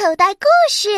口袋故事。